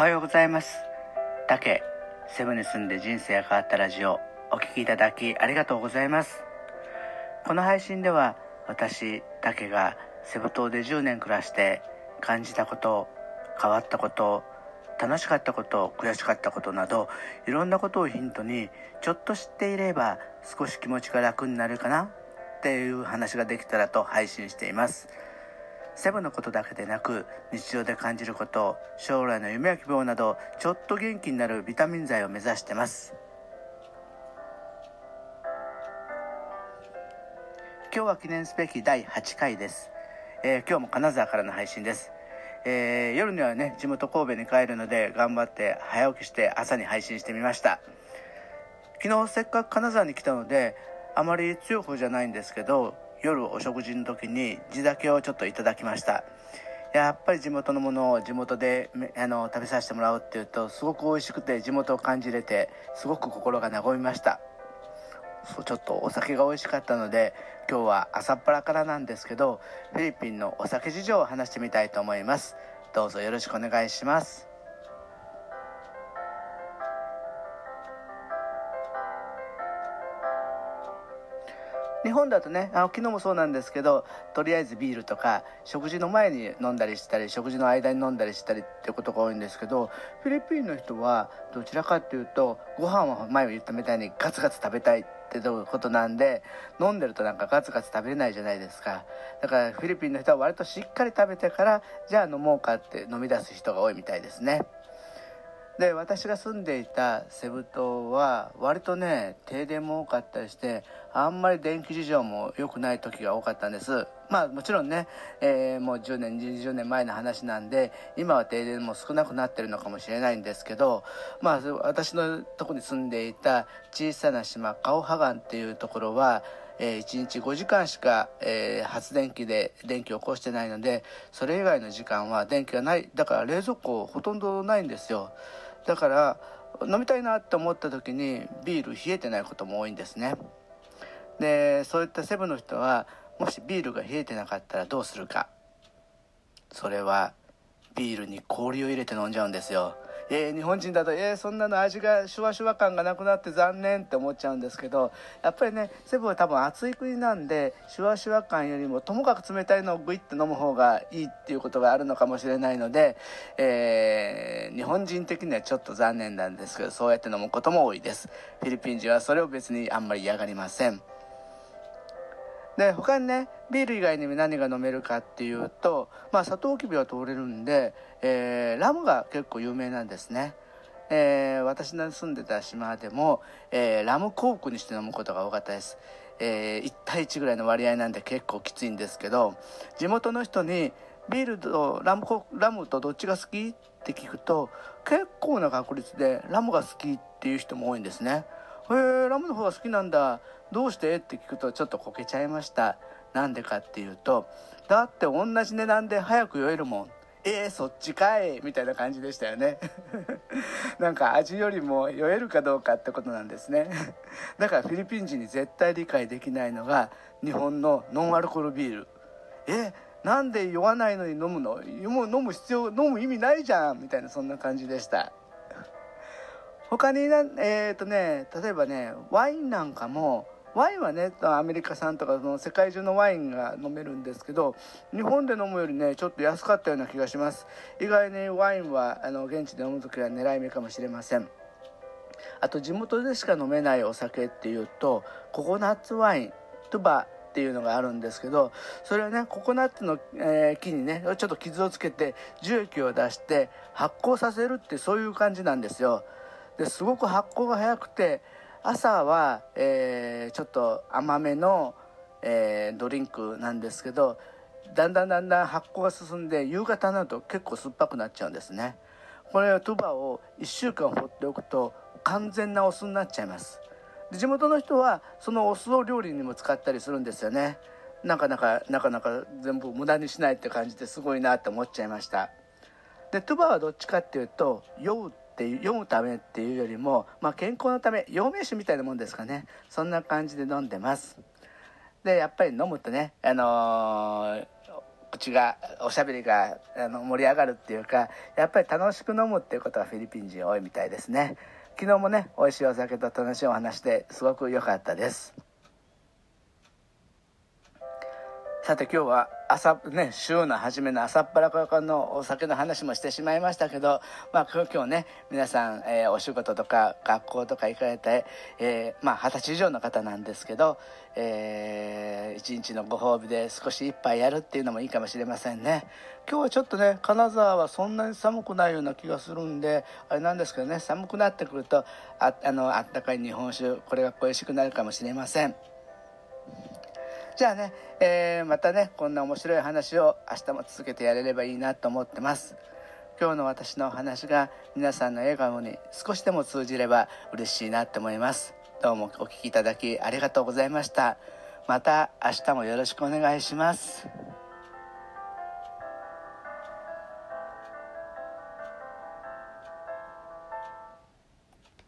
おはようございます。竹セブンに住んで人生が変わったラジオお聴きいただきありがとうございます。この配信では私竹がセブ島で10年暮らして感じたこと変わったこと楽しかったこと悔しかったことなどいろんなことをヒントにちょっと知っていれば少し気持ちが楽になるかなっていう話ができたらと配信しています。セブのことだけでなく日常で感じること将来の夢や希望などちょっと元気になるビタミン剤を目指してます。今日は記念すべき第8回です、えー、今日も金沢からの配信です。えー、夜にはね地元神戸に帰るので頑張って早起きして朝に配信してみました。昨日せっかく金沢に来たのであまり強い方じゃないんですけど夜お食事の時に地酒をちょっといただきました。やっぱり地元のものを地元であの食べさせてもらうっていうとすごく美味しくて地元を感じれてすごく心が和みました。そうちょっとお酒が美味しかったので今日は朝っぱらからなんですけどフィリピンのお酒事情を話してみたいと思います。どうぞよろしくお願いします。日本だとねあの昨日もそうなんですけどとりあえずビールとか食事の前に飲んだりしたり食事の間に飲んだりしたりっていうことが多いんですけどフィリピンの人はどちらかっていうとご飯は前も言ったみたいにガツガツ食べたいってことなんで飲んでるとなんかガツガツ食べれないじゃないですか。だからフィリピンの人は割としっかり食べてからじゃあ飲もうかって飲み出す人が多いみたいですね。で私が住んでいたセブ島は割とね停電も多かったりしてあんまり電気事情も良くない時が多かったんです。まあもちろんね、えー、もう10年20年前の話なんで今は停電も少なくなってるのかもしれないんですけどまあ私のとこに住んでいた小さな島カオハガンっていうところはえー、1日5時間しか、えー、発電機で電気を起こしてないのでそれ以外の時間は電気がない。だから冷蔵庫ほとんどないんですよ。だから飲みたいなって思った時にビール冷えてないことも多いんですね。でそういったセブンの人はもしビールが冷えてなかったらどうするか。それはビールに氷を入れて飲んじゃうんですよ。えー、日本人だと、えー、そんなの味がシュワシュワ感がなくなって残念って思っちゃうんですけどやっぱりねセブンは多分暑い国なんでシュワシュワ感よりもともかく冷たいのをグイッと飲む方がいいっていうことがあるのかもしれないので、えー、日本人的にはちょっと残念なんですけどそうやって飲むことも多いです。フィリピン人はそれを別にあんまり嫌がりません。で他にねビール以外にも何が飲めるかっていうと、まあ、サトウキビは通れるんで、えー、ラムが結構有名なんですね、えー、私の住んでた島でも、えー、ラムコークにして飲むことが多かったです、え1対1ぐらいの割合なんで結構きついんですけど地元の人にビールとラムラムとどっちが好き？って聞くと結構な確率でラムが好きっていう人も多いんですね。へえラムの方が好きなんだ。どうして？って聞くとちょっとこけちゃいました。なんでかっていうとだって同じ値段で早く酔えるもん。えー、そっちかい。みたいな感じでしたよね。なんか味よりも酔えるかどうかってことなんですね。だからフィリピン人に絶対理解できないのが日本のノンアルコールビール。えなんで酔わないのに飲むの？飲む必要飲む意味ないじゃんみたいなそんな感じでした。他になえっ、ー、とね例えばねワインなんかもワインはねアメリカ産とかその世界中のワインが飲めるんですけど日本で飲むよりねちょっと安かったような気がします。意外にワインはあの現地で飲む時は狙い目かもしれません。あと地元でしか飲めないお酒っていうとココナッツワイントゥバっていうのがあるんですけどそれはねココナッツの、えー、木にねちょっと傷をつけて樹液を出して発酵させるってそういう感じなんですよ。ですごく発酵が早くて朝は、えー、ちょっと甘めの、えー、ドリンクなんですけどだんだんだんだん発酵が進んで夕方になると結構酸っぱくなっちゃうんですね。これトゥバを1週間放っておくと完全なお酢になっちゃいます。で地元の人はそのお酢を料理にも使ったりするんですよね。なかなかなかなか全部無駄にしないって感じですごいなって思っちゃいました。でトゥバはどっちかっていうと酔うって読むためっていうよりも、まあ、健康のため陽明酒みたいなもんですかね。そんな感じで飲んでます。でやっぱり飲むとね、あのー、口がおしゃべりがあの盛り上がるっていうかやっぱり楽しく飲むっていうことがフィリピン人多いみたいですね。昨日もね美味しいお酒と楽しいお話ですごく良かったです。さて今日は朝ね週の初めの朝っぱらからのお酒の話もしてしまいましたけどまあ今日ね皆さん、えー、お仕事とか学校とか行かれて、えー、まあ二十歳以上の方なんですけど、えー、一日のご褒美で少し一杯やるっていうのもいいかもしれませんね。今日はちょっとね金沢はそんなに寒くないような気がするんであれなんですけどね寒くなってくるとああのあったかい日本酒これが恋しくなるかもしれません。じゃあね、えー、またねこんな面白い話を明日も続けてやれればいいなと思ってます。今日の私のお話が皆さんの笑顔に少しでも通じれば嬉しいなと思います。どうもお聴きいただきありがとうございました。また明日もよろしくお願いします。